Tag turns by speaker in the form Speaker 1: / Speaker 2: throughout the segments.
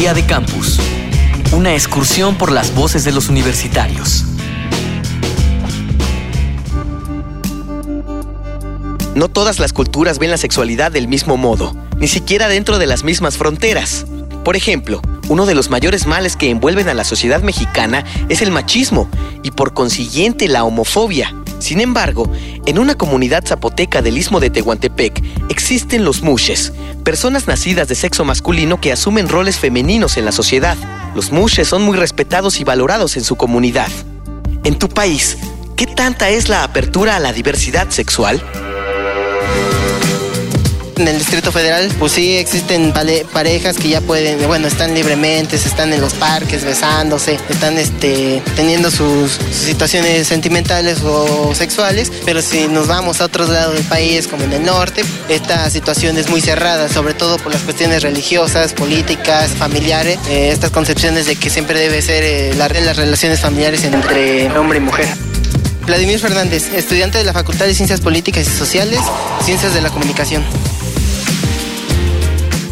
Speaker 1: Día de Campus. Una excursión por las voces de los universitarios.
Speaker 2: No todas las culturas ven la sexualidad del mismo modo, ni siquiera dentro de las mismas fronteras. Por ejemplo, uno de los mayores males que envuelven a la sociedad mexicana es el machismo y por consiguiente la homofobia. Sin embargo, en una comunidad zapoteca del istmo de Tehuantepec existen los mushes, personas nacidas de sexo masculino que asumen roles femeninos en la sociedad. Los mushes son muy respetados y valorados en su comunidad. En tu país, ¿qué tanta es la apertura a la diversidad sexual?
Speaker 3: En el Distrito Federal, pues sí existen parejas que ya pueden, bueno, están libremente, están en los parques besándose, están este, teniendo sus, situaciones sentimentales o sexuales, pero si nos vamos a otros lados del país, como en el norte, esta situación es muy cerrada, sobre todo por las cuestiones religiosas, políticas, familiares, eh, estas concepciones de que siempre debe ser eh, las relaciones familiares entre hombre y mujer. Vladimir Fernández, estudiante de la Facultad de Ciencias Políticas y Sociales, Ciencias de la Comunicación.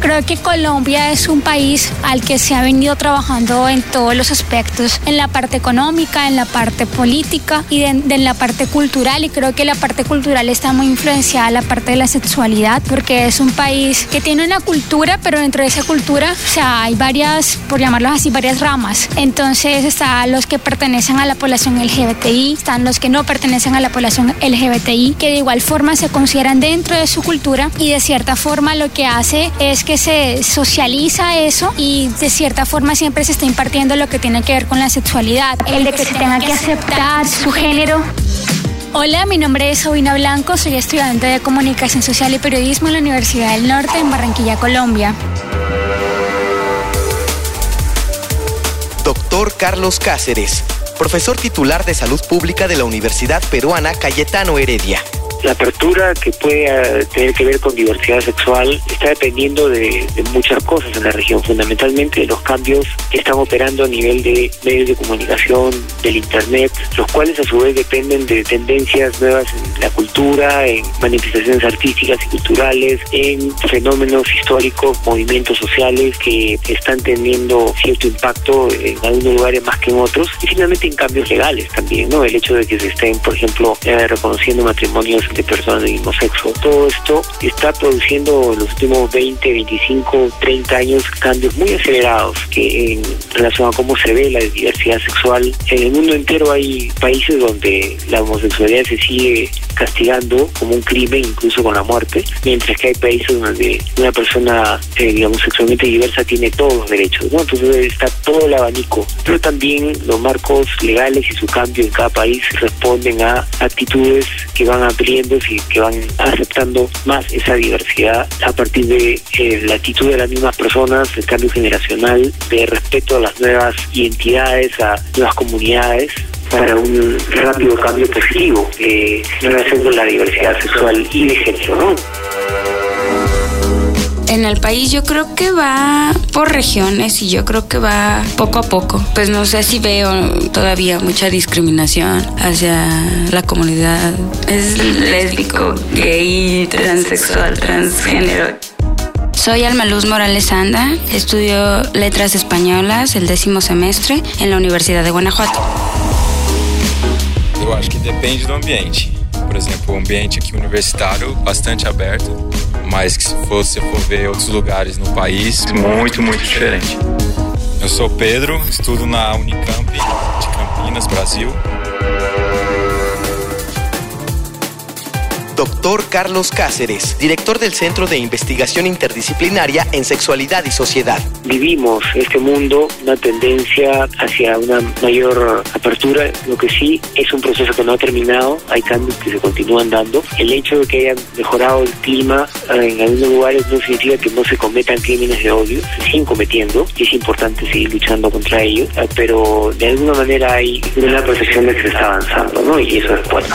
Speaker 4: Creo que Colombia es un país al que se ha venido trabajando en todos los aspectos, en la parte económica, en la parte política y en, la parte cultural. Y creo que la parte cultural está muy influenciada en la parte de la sexualidad, porque es un país que tiene una cultura, pero dentro de esa cultura, o sea, hay varias, por llamarlos así, varias ramas. Entonces están los que pertenecen a la población LGBTI, están los que no pertenecen a la población LGBTI, que de igual forma se consideran dentro de su cultura y de cierta forma lo que hace es que que se socializa eso y de cierta forma siempre se está impartiendo lo que tiene que ver con la sexualidad, el de que se tenga que aceptar su género. Hola, mi nombre es Sabina Blanco, soy estudiante de Comunicación Social y Periodismo en la Universidad del Norte en Barranquilla, Colombia.
Speaker 2: Doctor Carlos Cáceres, profesor titular de Salud Pública de la Universidad Peruana Cayetano Heredia.
Speaker 5: La apertura que puede tener que ver con diversidad sexual está dependiendo de, muchas cosas en la región, fundamentalmente de los cambios que están operando a nivel de medios de comunicación, del Internet, los cuales a su vez dependen de tendencias nuevas en la cultura, en manifestaciones artísticas y culturales, en fenómenos históricos, movimientos sociales que están teniendo cierto impacto en algunos lugares más que en otros, y finalmente en cambios legales también, ¿no? El hecho de que se estén, por ejemplo, eh, reconociendo matrimonios de personas del mismo sexo. Todo esto está produciendo en los últimos 20, 25, 30 años cambios muy acelerados que en relación a cómo se ve la diversidad sexual. En el mundo entero hay países donde la homosexualidad se sigue castigando como un crimen, incluso con la muerte, mientras que hay países donde una persona, eh, digamos, sexualmente diversa tiene todos los derechos, ¿no? Entonces está todo el abanico, pero también los marcos legales y su cambio en cada país responden a actitudes que van abriendo y que van aceptando más esa diversidad a partir de eh, la actitud de las mismas personas, el cambio generacional, de respeto a las nuevas identidades, a nuevas comunidades, para un rápido cambio positivo en relación con la diversidad sexual y de género.
Speaker 6: En el país yo creo que va por regiones y yo creo que va poco a poco. Pues no sé si veo todavía mucha discriminación hacia la comunidad lésbico, gay, transexual, transgénero. Soy Almaluz Morales Anda, estudio letras españolas el décimo semestre en la Universidad de Guanajuato.
Speaker 7: Eu acho que depende do ambiente. Por exemplo, o ambiente aqui universitário bastante aberto, mas que se você for ver outros lugares no país, muito, muito diferente. Eu sou Pedro, estudo na Unicamp de Campinas, Brasil.
Speaker 2: Doctor Carlos Cáceres, director del Centro de Investigación Interdisciplinaria en Sexualidad y Sociedad.
Speaker 5: Vivimos este mundo, una tendencia hacia una mayor apertura, lo que sí es un proceso que no ha terminado, hay cambios que se continúan dando. El hecho de que haya mejorado el clima eh, en algunos lugares no significa que no se cometan crímenes de odio, se siguen cometiendo y es importante seguir luchando contra ellos, eh, pero de alguna manera hay una percepción de que se está avanzando, ¿no? Y eso es bueno.